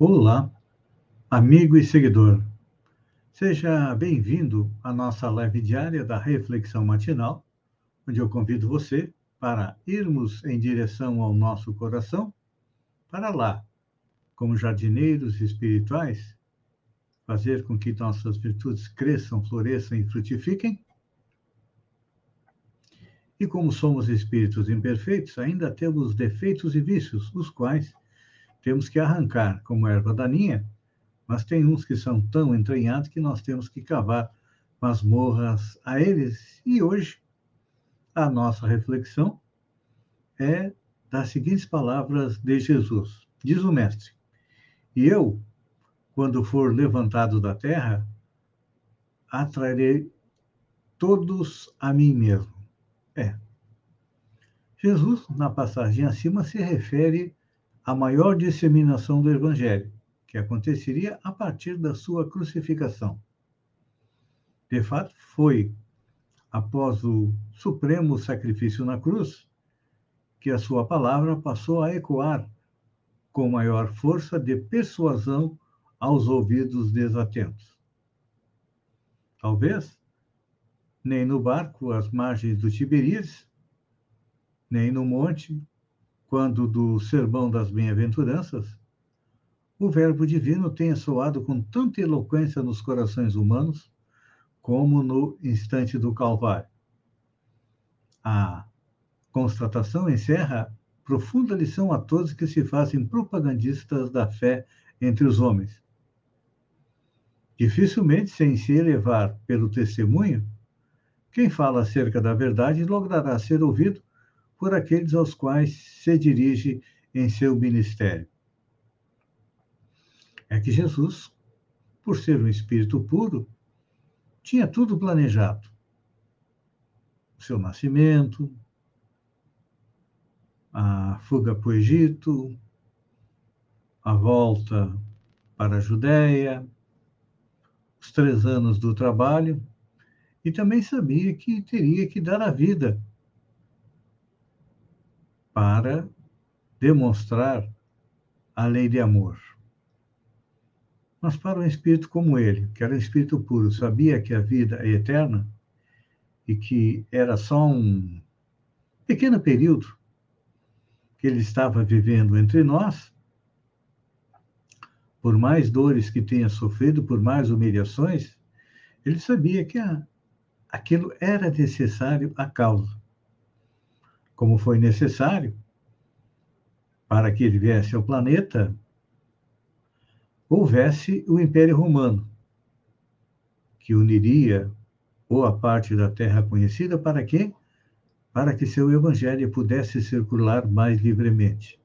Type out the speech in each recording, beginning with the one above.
Olá, amigo e seguidor. Seja bem-vindo à nossa live diária da Reflexão Matinal, onde eu convido você para irmos em direção ao nosso coração, para lá, como jardineiros espirituais, fazer com que nossas virtudes cresçam, floresçam e frutifiquem. E como somos espíritos imperfeitos, ainda temos defeitos e vícios, os quais temos que arrancar como erva daninha, mas tem uns que são tão entranhados que nós temos que cavar masmorras a eles. E hoje a nossa reflexão é das seguintes palavras de Jesus. Diz o mestre: E eu, quando for levantado da terra, atrairei todos a mim mesmo. É. Jesus, na passagem acima, se refere a maior disseminação do Evangelho, que aconteceria a partir da sua crucificação. De fato, foi após o supremo sacrifício na cruz que a sua palavra passou a ecoar com maior força de persuasão aos ouvidos desatentos. Talvez nem no barco às margens do Tiberíades, nem no monte quando do Sermão das Bem-aventuranças, o Verbo Divino tenha soado com tanta eloquência nos corações humanos como no instante do Calvário. A constatação encerra profunda lição a todos que se fazem propagandistas da fé entre os homens. Dificilmente, sem se elevar pelo testemunho, quem fala acerca da verdade logrará ser ouvido por aqueles aos quais se dirige em seu ministério. É que Jesus, por ser um espírito puro, tinha tudo planejado. O seu nascimento, a fuga para o Egito, a volta para a Judéia, os três anos do trabalho, e também sabia que teria que dar a vida para demonstrar a lei de amor. Mas para um espírito como ele, que era um espírito puro, sabia que a vida é eterna e que era só um pequeno período que ele estava vivendo entre nós, por mais dores que tenha sofrido, por mais humilhações, ele sabia que a, aquilo era necessário à causa como foi necessário para que ele viesse ao planeta, houvesse o Império Romano, que uniria boa parte da terra conhecida para quê? Para que seu evangelho pudesse circular mais livremente.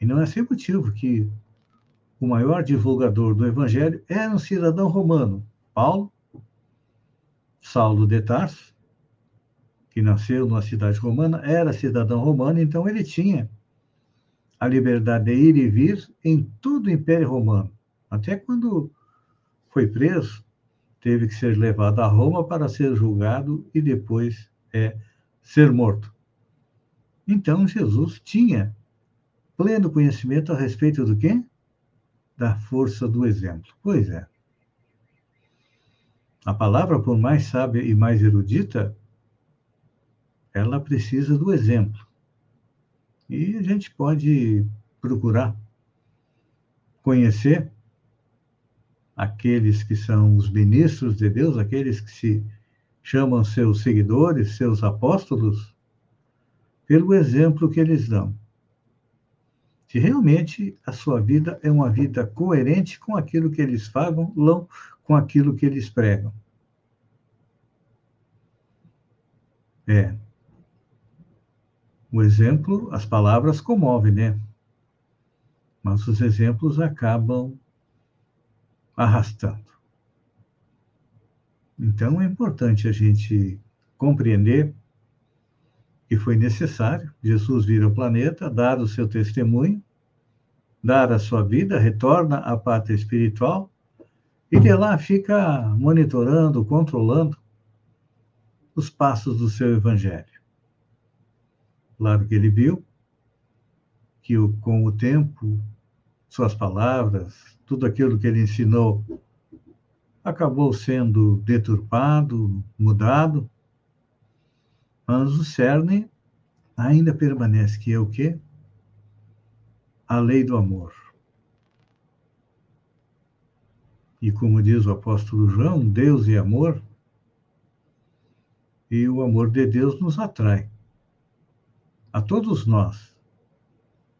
E não é sem motivo que o maior divulgador do evangelho era um cidadão romano, Paulo, Saulo de Tarso, que nasceu numa cidade romana, era cidadão romano, então ele tinha a liberdade de ir e vir em todo o Império Romano. Até quando foi preso, teve que ser levado a Roma para ser julgado e depois é, ser morto. Então Jesus tinha pleno conhecimento a respeito do quê? Da força do exemplo. Pois é. A palavra, por mais sábia e mais erudita, ela precisa do exemplo. E a gente pode procurar conhecer aqueles que são os ministros de Deus, aqueles que se chamam seus seguidores, seus apóstolos, pelo exemplo que eles dão. Se realmente a sua vida é uma vida coerente com aquilo que eles falam, com aquilo que eles pregam. É, o exemplo, as palavras comovem, né? mas os exemplos acabam arrastando. Então é importante a gente compreender que foi necessário Jesus vir ao planeta, dar o seu testemunho, dar a sua vida, retorna à pátria espiritual e de lá fica monitorando, controlando os passos do seu evangelho. Claro que ele viu que com o tempo, suas palavras, tudo aquilo que ele ensinou acabou sendo deturpado, mudado, mas o cerne ainda permanece, que é o quê? A lei do amor. E como diz o apóstolo João, Deus é amor, e o amor de Deus nos atrai. A todos nós.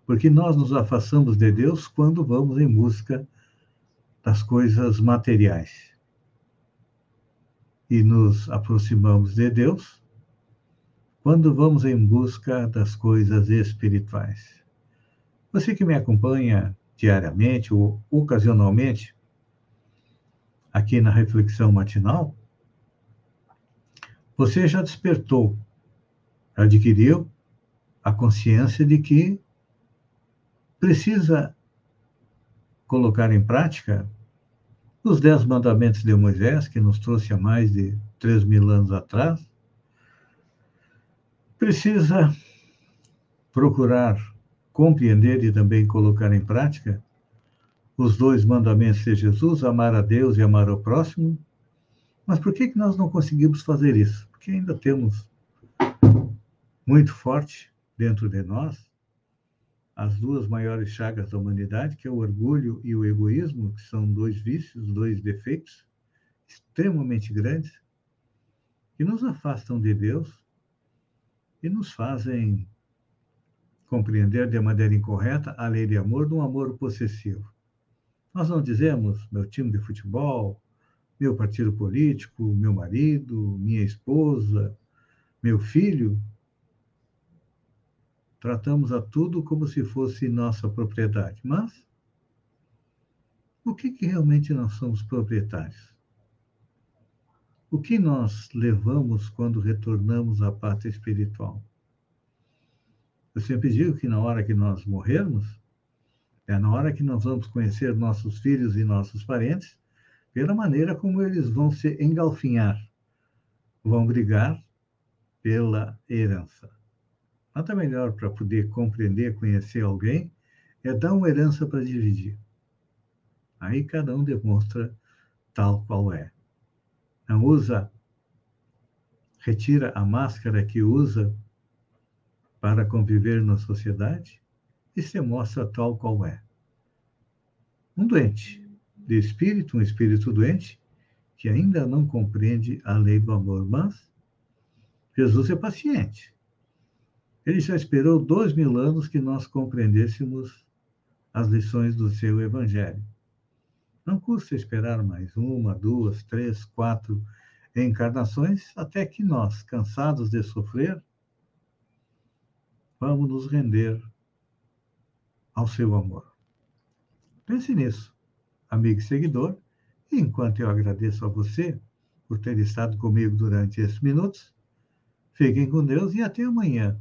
Porque nós nos afastamos de Deus quando vamos em busca das coisas materiais. E nos aproximamos de Deus quando vamos em busca das coisas espirituais. Você que me acompanha diariamente ou ocasionalmente aqui na reflexão matinal, você já despertou, adquiriu a consciência de que precisa colocar em prática os dez mandamentos de Moisés, que nos trouxe há mais de três mil anos atrás, precisa procurar compreender e também colocar em prática os dois mandamentos de Jesus, amar a Deus e amar ao próximo. Mas por que, que nós não conseguimos fazer isso? Porque ainda temos muito forte dentro de nós as duas maiores chagas da humanidade, que é o orgulho e o egoísmo, que são dois vícios, dois defeitos extremamente grandes, que nos afastam de Deus e nos fazem compreender de maneira incorreta a lei de amor de um amor possessivo. Nós não dizemos meu time de futebol, meu partido político, meu marido, minha esposa, meu filho, Tratamos a tudo como se fosse nossa propriedade. Mas o que, que realmente nós somos proprietários? O que nós levamos quando retornamos à pátria espiritual? Eu sempre digo que na hora que nós morrermos, é na hora que nós vamos conhecer nossos filhos e nossos parentes, pela maneira como eles vão se engalfinhar, vão brigar pela herança. Nada melhor para poder compreender, conhecer alguém, é dar uma herança para dividir. Aí cada um demonstra tal qual é. Não usa, retira a máscara que usa para conviver na sociedade e se mostra tal qual é. Um doente de espírito, um espírito doente, que ainda não compreende a lei do amor, mas Jesus é paciente. Ele já esperou dois mil anos que nós compreendêssemos as lições do seu Evangelho. Não custa esperar mais uma, duas, três, quatro encarnações, até que nós, cansados de sofrer, vamos nos render ao seu amor. Pense nisso, amigo e seguidor, e enquanto eu agradeço a você por ter estado comigo durante esses minutos, fiquem com Deus e até amanhã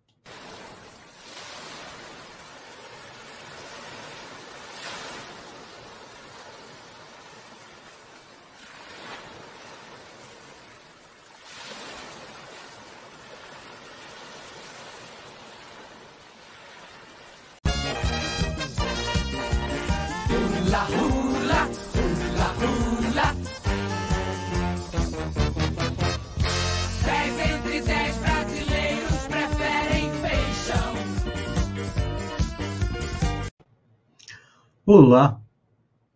Olá,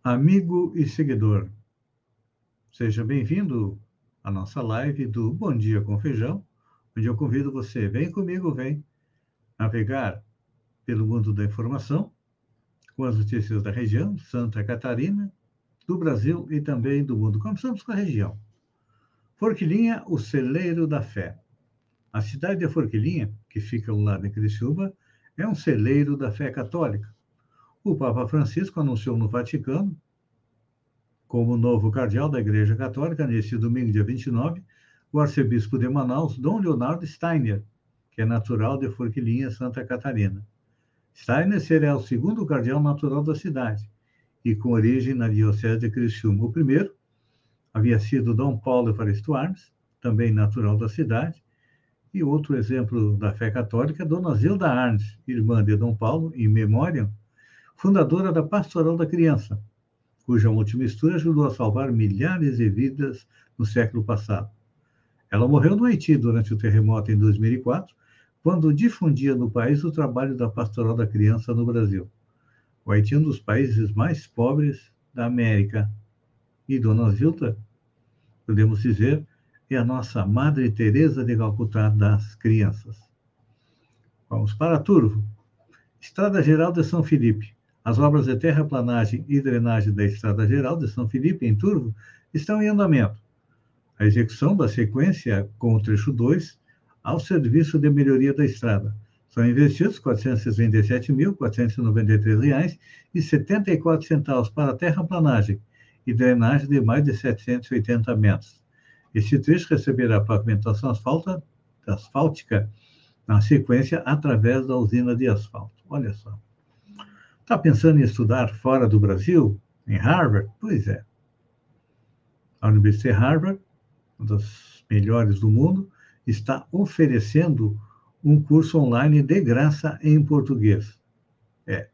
amigo e seguidor. Seja bem-vindo à nossa live do Bom Dia com Feijão, onde eu convido você, vem comigo, vem navegar pelo mundo da informação com as notícias da região, Santa Catarina, do Brasil e também do mundo. Começamos com a região. Forquilinha, o celeiro da fé. A cidade de Forquilinha, que fica ao lado de Criciúma, é um celeiro da fé católica. O Papa Francisco anunciou no Vaticano, como novo cardeal da Igreja Católica, neste domingo, dia 29, o arcebispo de Manaus, Dom Leonardo Steiner, que é natural de Forquilinha, Santa Catarina. Steiner será o segundo cardeal natural da cidade e com origem na diocese de Criciúma. O primeiro havia sido Dom Paulo Evaristo Armes, também natural da cidade, e outro exemplo da fé católica, Dona Zilda Arnes, irmã de Dom Paulo, em memória, fundadora da Pastoral da Criança, cuja multimistura ajudou a salvar milhares de vidas no século passado. Ela morreu no Haiti durante o terremoto em 2004, quando difundia no país o trabalho da Pastoral da Criança no Brasil. O Haiti é um dos países mais pobres da América. E Dona Zilda, podemos dizer, é a nossa Madre Teresa de Calcutá das crianças. Vamos para Turvo. Estrada Geral de São Felipe. As obras de terraplanagem e drenagem da Estrada Geral de São Felipe, em Turvo, estão em andamento. A execução da sequência com o trecho 2 ao serviço de melhoria da estrada. São investidos R$ 467.493,74 para terraplanagem e drenagem de mais de 780 metros. Este trecho receberá pavimentação asfalta, asfáltica na sequência através da usina de asfalto. Olha só. Está pensando em estudar fora do Brasil? Em Harvard? Pois é. A Universidade de Harvard, uma das melhores do mundo, está oferecendo um curso online de graça em português. É.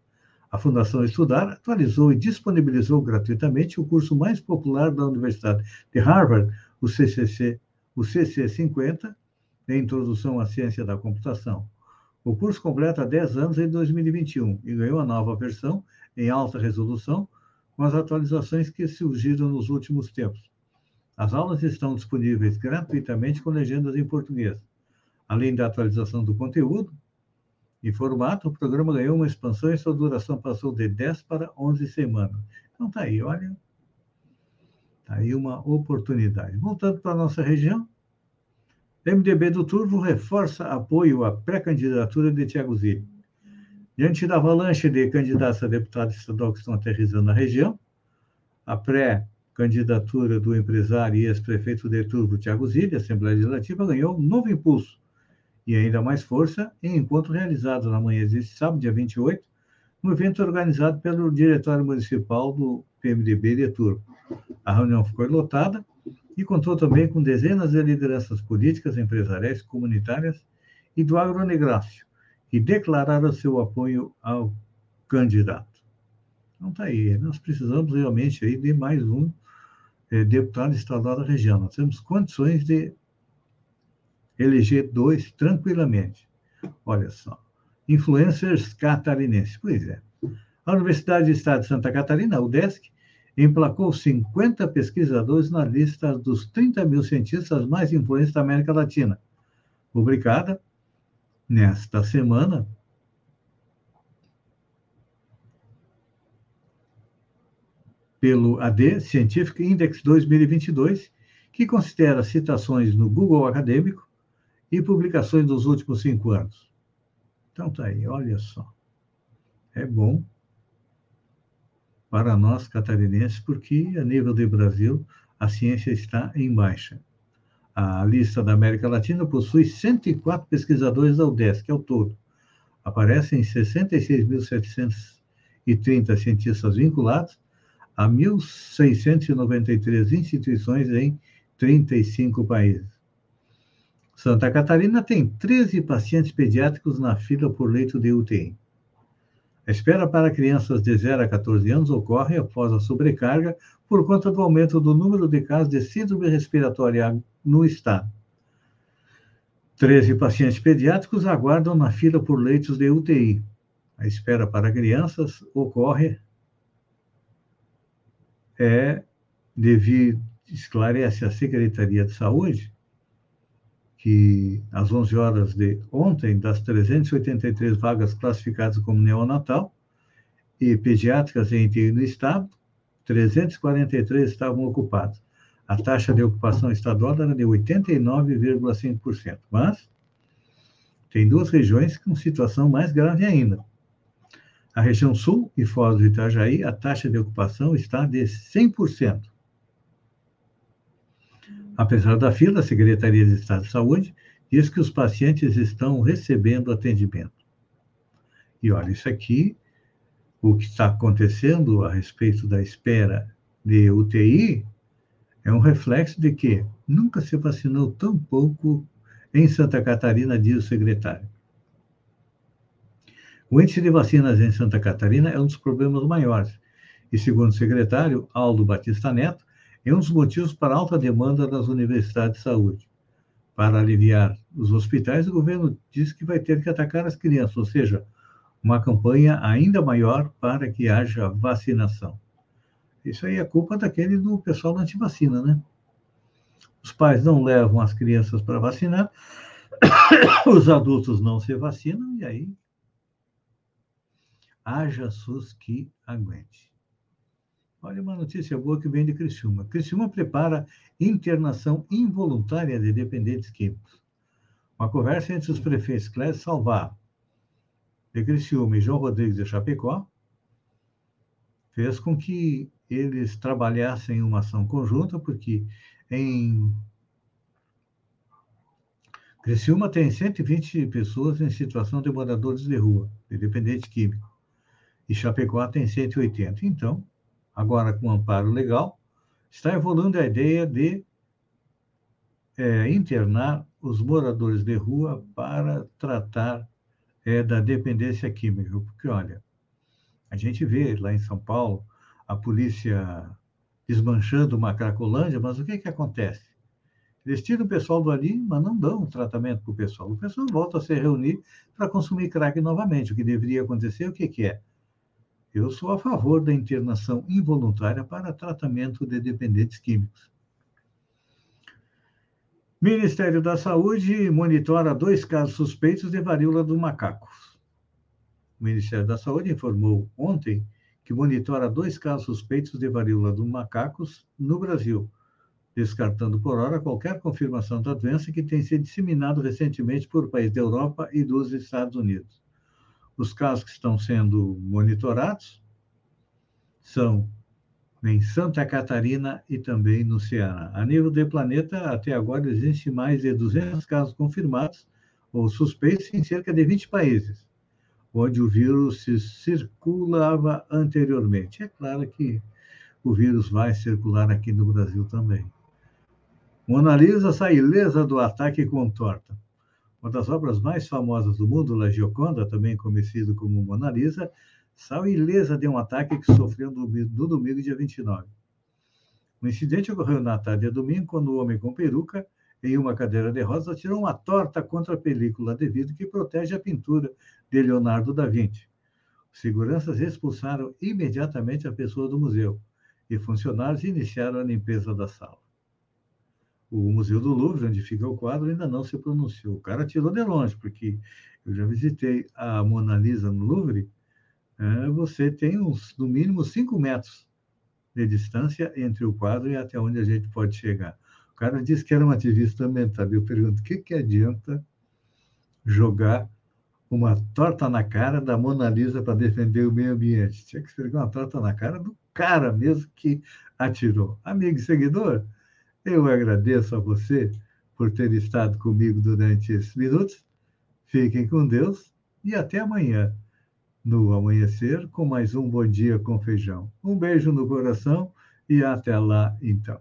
A Fundação Estudar atualizou e disponibilizou gratuitamente o curso mais popular da Universidade de Harvard, o CCC, o CC50, de Introdução à Ciência da Computação. O curso completa 10 anos em 2021 e ganhou a nova versão em alta resolução, com as atualizações que surgiram nos últimos tempos. As aulas estão disponíveis gratuitamente com legendas em português. Além da atualização do conteúdo e formato, o programa ganhou uma expansão e sua duração passou de 10 para 11 semanas. Então tá aí, olha, Aí uma oportunidade. Voltando para a nossa região, MDB do Turvo reforça apoio à pré-candidatura de Tiago Zilli. Diante da avalanche de candidatos a deputado estadual que estão aterrizando na região, a pré-candidatura do empresário e ex-prefeito de Turvo, Tiago Zilli, Assembleia Legislativa, ganhou um novo impulso e ainda mais força em encontro realizado na manhã deste sábado, dia 28, no evento organizado pelo Diretório Municipal do PMDB de Turvo. A reunião ficou lotada e contou também com dezenas de lideranças políticas, empresariais, comunitárias e do agronegócio, que declararam seu apoio ao candidato. Então está aí, nós precisamos realmente aí de mais um é, deputado estadual da região. Nós temos condições de eleger dois tranquilamente. Olha só, influencers catarinenses. Pois é. A Universidade do Estado de Santa Catarina, a UDESC, emplacou 50 pesquisadores na lista dos 30 mil cientistas mais influentes da América Latina, publicada nesta semana pelo AD Scientific Index 2022, que considera citações no Google Acadêmico e publicações dos últimos cinco anos. Então tá aí, olha só. É bom para nós catarinenses, porque a nível do Brasil a ciência está em baixa. A lista da América Latina possui 104 pesquisadores da UDESC ao todo. Aparecem 66.730 cientistas vinculados a 1.693 instituições em 35 países. Santa Catarina tem 13 pacientes pediátricos na fila por leito de UTI. A espera para crianças de 0 a 14 anos ocorre após a sobrecarga por conta do aumento do número de casos de síndrome respiratória no estado. 13 pacientes pediátricos aguardam na fila por leitos de UTI. A espera para crianças ocorre é devido, esclarece a Secretaria de Saúde, que às 11 horas de ontem, das 383 vagas classificadas como neonatal e pediátricas em no estado, 343 estavam ocupadas. a taxa de ocupação estadual era de 89,5%. Mas tem duas regiões com situação mais grave ainda. A região sul e Foz do Itajaí, a taxa de ocupação está de 100%. Apesar da fila, a Secretaria de Estado de Saúde diz que os pacientes estão recebendo atendimento. E olha, isso aqui, o que está acontecendo a respeito da espera de UTI, é um reflexo de que nunca se vacinou tão pouco em Santa Catarina, diz o secretário. O índice de vacinas em Santa Catarina é um dos problemas maiores. E, segundo o secretário Aldo Batista Neto, é um dos motivos para a alta demanda das universidades de saúde. Para aliviar os hospitais, o governo diz que vai ter que atacar as crianças, ou seja, uma campanha ainda maior para que haja vacinação. Isso aí é culpa daquele do pessoal da antivacina, né? Os pais não levam as crianças para vacinar, os adultos não se vacinam, e aí haja SUS que aguente. Olha uma notícia boa que vem de Criciúma. Criciúma prepara internação involuntária de dependentes químicos. Uma conversa entre os prefeitos Clésio Salvar, de Criciúma e João Rodrigues de Chapecó fez com que eles trabalhassem uma ação conjunta, porque em Criciúma tem 120 pessoas em situação de moradores de rua, de dependente químico, e Chapecó tem 180. Então, agora com amparo legal, está evoluindo a ideia de é, internar os moradores de rua para tratar é, da dependência química. Porque, olha, a gente vê lá em São Paulo a polícia desmanchando uma cracolândia, mas o que, que acontece? Eles tiram o pessoal dali, mas não dão tratamento para o pessoal. O pessoal volta a se reunir para consumir crack novamente. O que deveria acontecer, o que, que é? Eu sou a favor da internação involuntária para tratamento de dependentes químicos. Ministério da Saúde monitora dois casos suspeitos de varíola do macaco. O Ministério da Saúde informou ontem que monitora dois casos suspeitos de varíola do macacos no Brasil, descartando por hora qualquer confirmação da doença que tenha sido disseminado recentemente por países da Europa e dos Estados Unidos. Os casos que estão sendo monitorados são em Santa Catarina e também no Ceará. A nível do planeta, até agora existe mais de 200 casos confirmados ou suspeitos em cerca de 20 países, onde o vírus circulava anteriormente. É claro que o vírus vai circular aqui no Brasil também. Mona Lisa sai ilesa do ataque com torta. Uma das obras mais famosas do mundo, La Gioconda, também conhecido como Mona Lisa, saiu ilesa de um ataque que sofreu no, domingo, dia 29. O incidente ocorreu na tarde de domingo, quando o homem com peruca, em uma cadeira de rodas, tirou uma torta contra a película de vidro que protege a pintura de Leonardo da Vinci. Seguranças expulsaram imediatamente a pessoa do museu e funcionários iniciaram a limpeza da sala o Museu do Louvre, onde fica o quadro, ainda não se pronunciou. O cara tirou de longe, porque eu já visitei a Mona Lisa no Louvre, é, você tem uns, no mínimo, cinco metros de distância entre o quadro e até onde a gente pode chegar. O cara disse que era um ativista ambiental. Eu pergunto, o que, que adianta jogar uma torta na cara da Mona Lisa para defender o meio ambiente? Tinha que esfregar uma torta na cara do cara mesmo que atirou. Amigo e seguidor, eu agradeço a você por ter estado comigo durante esses minutos. Fiquem com Deus e até amanhã, no amanhecer, com mais um Bom Dia com Feijão. Um beijo no coração e até lá, então.